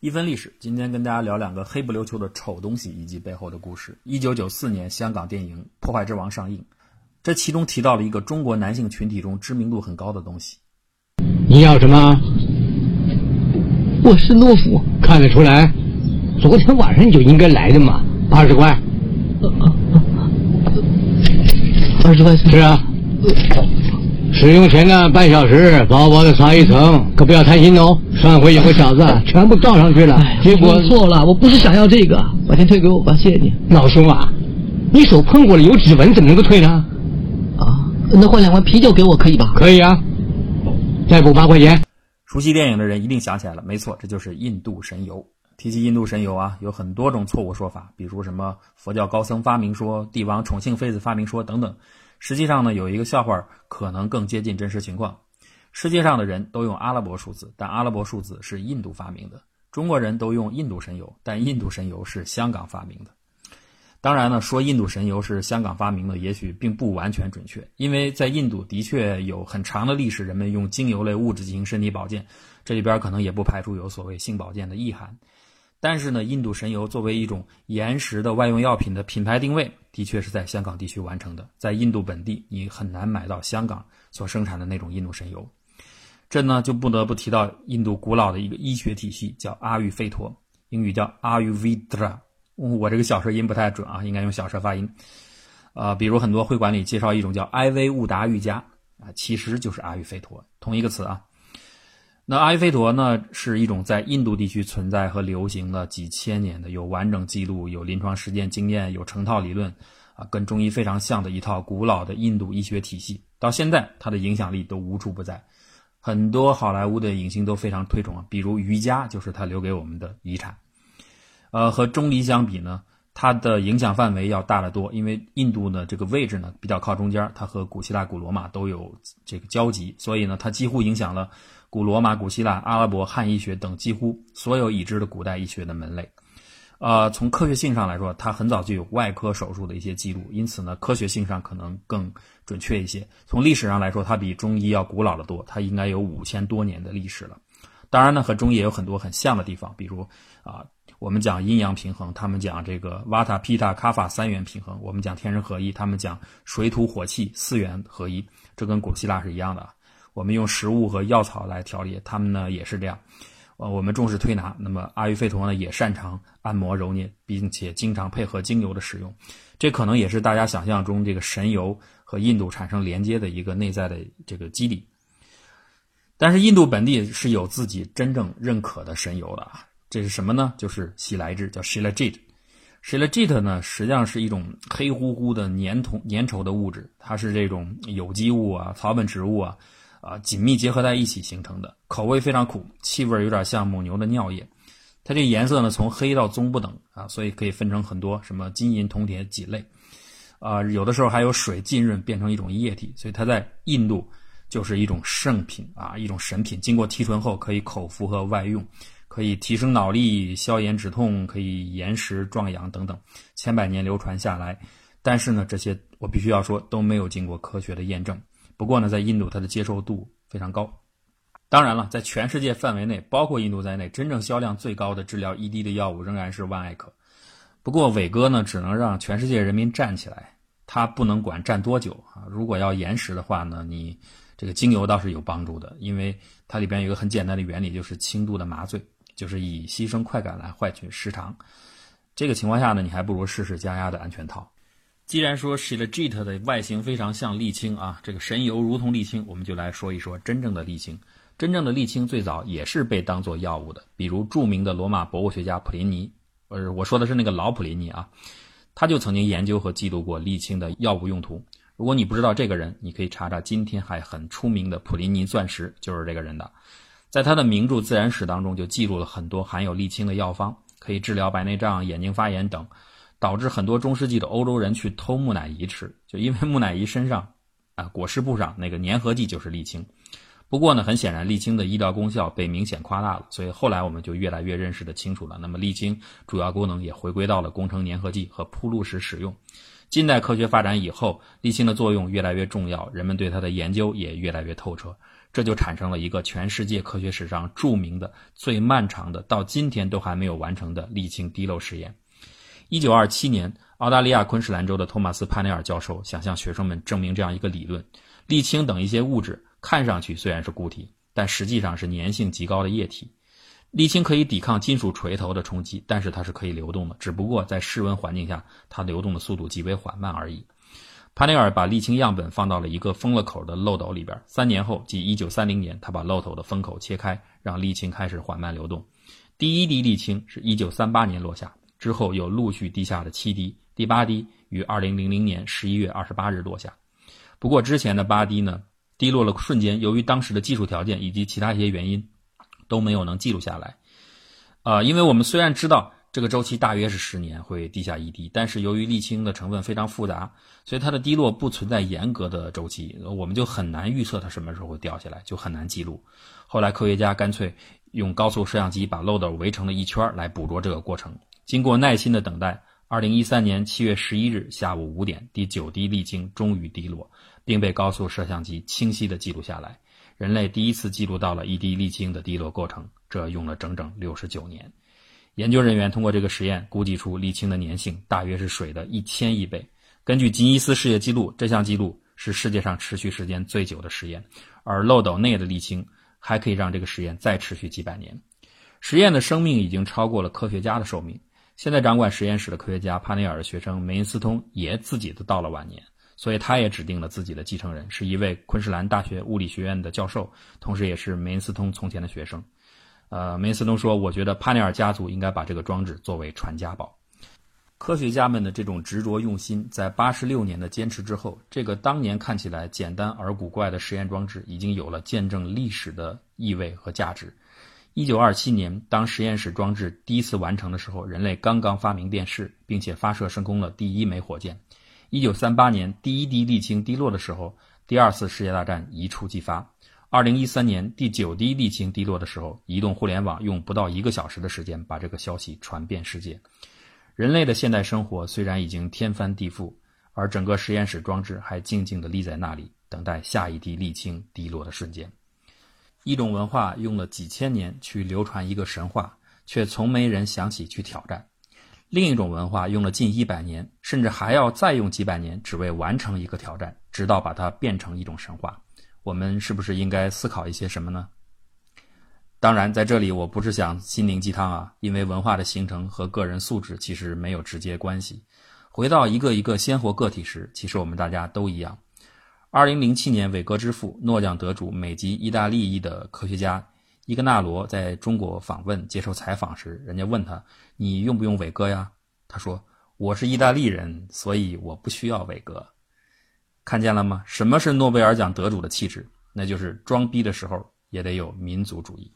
一分历史，今天跟大家聊两个黑不溜秋的丑东西以及背后的故事。一九九四年，香港电影《破坏之王》上映，这其中提到了一个中国男性群体中知名度很高的东西。你要什么？我是懦夫，看得出来，昨天晚上你就应该来的嘛。二十块，二十块钱。是啊。使用前的半小时，薄薄的擦一层，可不要贪心哦。上回有个小子全部倒上去了，结果错了，我不是想要这个，把钱退给我吧，谢谢你。老兄啊，你手碰过了有指纹，怎么能够退呢？啊，那换两罐啤酒给我可以吧？可以啊，再补八块钱。熟悉电影的人一定想起来了，没错，这就是印度神油。提起印度神油啊，有很多种错误说法，比如什么佛教高僧发明说、帝王宠幸妃子发明说等等。实际上呢，有一个笑话可能更接近真实情况：世界上的人都用阿拉伯数字，但阿拉伯数字是印度发明的；中国人都用印度神油，但印度神油是香港发明的。当然呢，说印度神油是香港发明的，也许并不完全准确，因为在印度的确有很长的历史，人们用精油类物质进行身体保健，这里边可能也不排除有所谓性保健的意涵。但是呢，印度神油作为一种延时的外用药品的品牌定位，的确是在香港地区完成的。在印度本地，你很难买到香港所生产的那种印度神油。这呢，就不得不提到印度古老的一个医学体系，叫阿育吠陀，英语叫 Ayurveda。我这个小舌音不太准啊，应该用小舌发音。呃，比如很多会馆里介绍一种叫艾维乌达瑜伽啊，其实就是阿育吠陀，同一个词啊。那阿育吠陀呢，是一种在印度地区存在和流行了几千年的，有完整记录、有临床实践经验、有成套理论，啊，跟中医非常像的一套古老的印度医学体系。到现在，它的影响力都无处不在，很多好莱坞的影星都非常推崇啊。比如瑜伽就是他留给我们的遗产。呃，和中医相比呢，它的影响范围要大得多，因为印度呢这个位置呢比较靠中间，它和古希腊、古罗马都有这个交集，所以呢，它几乎影响了。古罗马、古希腊、阿拉伯、汉医学等几乎所有已知的古代医学的门类，呃，从科学性上来说，它很早就有外科手术的一些记录，因此呢，科学性上可能更准确一些。从历史上来说，它比中医要古老的多，它应该有五千多年的历史了。当然呢，和中医也有很多很像的地方，比如啊，我们讲阴阳平衡，他们讲这个瓦塔、皮塔、卡法三元平衡；我们讲天人合一，他们讲水土火气四元合一，这跟古希腊是一样的。我们用食物和药草来调理，他们呢也是这样。呃，我们重视推拿，那么阿育吠陀呢也擅长按摩揉捏，并且经常配合精油的使用。这可能也是大家想象中这个神油和印度产生连接的一个内在的这个基底。但是印度本地是有自己真正认可的神油的啊，这是什么呢？就是喜来智，叫 Shilajit。Shilajit 呢实际上是一种黑乎乎的粘稠粘稠的物质，它是这种有机物啊、草本植物啊。啊，紧密结合在一起形成的，口味非常苦，气味有点像母牛的尿液。它这颜色呢，从黑到棕不等啊，所以可以分成很多什么金银铜铁几类。啊，有的时候还有水浸润变成一种液体，所以它在印度就是一种圣品啊，一种神品。经过提纯后，可以口服和外用，可以提升脑力、消炎止痛，可以延时壮阳等等，千百年流传下来。但是呢，这些我必须要说都没有经过科学的验证。不过呢，在印度它的接受度非常高。当然了，在全世界范围内，包括印度在内，真正销量最高的治疗 ED 的药物仍然是万艾可。不过伟哥呢，只能让全世界人民站起来，他不能管站多久啊。如果要延时的话呢，你这个精油倒是有帮助的，因为它里边有一个很简单的原理，就是轻度的麻醉，就是以牺牲快感来换取时长。这个情况下呢，你还不如试试加压的安全套。既然说 Shilajit 的外形非常像沥青啊，这个神油如同沥青，我们就来说一说真正的沥青。真正的沥青最早也是被当做药物的，比如著名的罗马博物学家普林尼，呃，我说的是那个老普林尼啊，他就曾经研究和记录过沥青的药物用途。如果你不知道这个人，你可以查查今天还很出名的普林尼钻石，就是这个人的。在他的名著《自然史》当中，就记录了很多含有沥青的药方，可以治疗白内障、眼睛发炎等。导致很多中世纪的欧洲人去偷木乃伊吃，就因为木乃伊身上，啊，裹尸布上那个粘合剂就是沥青。不过呢，很显然沥青的医疗功效被明显夸大了，所以后来我们就越来越认识的清楚了。那么沥青主要功能也回归到了工程粘合剂和铺路时使用。近代科学发展以后，沥青的作用越来越重要，人们对它的研究也越来越透彻。这就产生了一个全世界科学史上著名的、最漫长的，到今天都还没有完成的沥青滴漏实验。一九二七年，澳大利亚昆士兰州的托马斯·帕内尔教授想向学生们证明这样一个理论：沥青等一些物质看上去虽然是固体，但实际上是粘性极高的液体。沥青可以抵抗金属锤头的冲击，但是它是可以流动的，只不过在室温环境下，它流动的速度极为缓慢而已。帕内尔把沥青样本放到了一个封了口的漏斗里边，三年后，即一九三零年，他把漏斗的封口切开，让沥青开始缓慢流动。第一滴沥青是一九三八年落下。之后又陆续滴下了七滴，第八滴于二零零零年十一月二十八日落下。不过之前的八滴呢，滴落了瞬间，由于当时的技术条件以及其他一些原因，都没有能记录下来。呃，因为我们虽然知道这个周期大约是十年会滴下一滴，但是由于沥青的成分非常复杂，所以它的滴落不存在严格的周期，我们就很难预测它什么时候会掉下来，就很难记录。后来科学家干脆用高速摄像机把漏斗围成了一圈来捕捉这个过程。经过耐心的等待，二零一三年七月十一日下午五点，第九滴沥青终于滴落，并被高速摄像机清晰地记录下来。人类第一次记录到了一滴沥青的滴落过程，这用了整整六十九年。研究人员通过这个实验估计出沥青的粘性大约是水的一千亿倍。根据吉尼斯世界纪录，这项记录是世界上持续时间最久的实验，而漏斗内的沥青还可以让这个实验再持续几百年。实验的生命已经超过了科学家的寿命。现在掌管实验室的科学家帕内尔的学生梅因斯通也自己都到了晚年，所以他也指定了自己的继承人，是一位昆士兰大学物理学院的教授，同时也是梅因斯通从前的学生。呃，梅因斯通说：“我觉得帕内尔家族应该把这个装置作为传家宝。”科学家们的这种执着用心，在八十六年的坚持之后，这个当年看起来简单而古怪的实验装置，已经有了见证历史的意味和价值。一九二七年，当实验室装置第一次完成的时候，人类刚刚发明电视，并且发射升空了第一枚火箭。一九三八年，第一滴沥青滴落的时候，第二次世界大战一触即发。二零一三年，第九滴沥青滴落的时候，移动互联网用不到一个小时的时间把这个消息传遍世界。人类的现代生活虽然已经天翻地覆，而整个实验室装置还静静地立在那里，等待下一滴沥青滴落的瞬间。一种文化用了几千年去流传一个神话，却从没人想起去挑战；另一种文化用了近一百年，甚至还要再用几百年，只为完成一个挑战，直到把它变成一种神话。我们是不是应该思考一些什么呢？当然，在这里我不是想心灵鸡汤啊，因为文化的形成和个人素质其实没有直接关系。回到一个一个鲜活个体时，其实我们大家都一样。二零零七年，伟哥之父、诺奖得主、美籍意大利裔的科学家伊格纳罗在中国访问接受采访时，人家问他：“你用不用伟哥呀？”他说：“我是意大利人，所以我不需要伟哥。”看见了吗？什么是诺贝尔奖得主的气质？那就是装逼的时候也得有民族主义。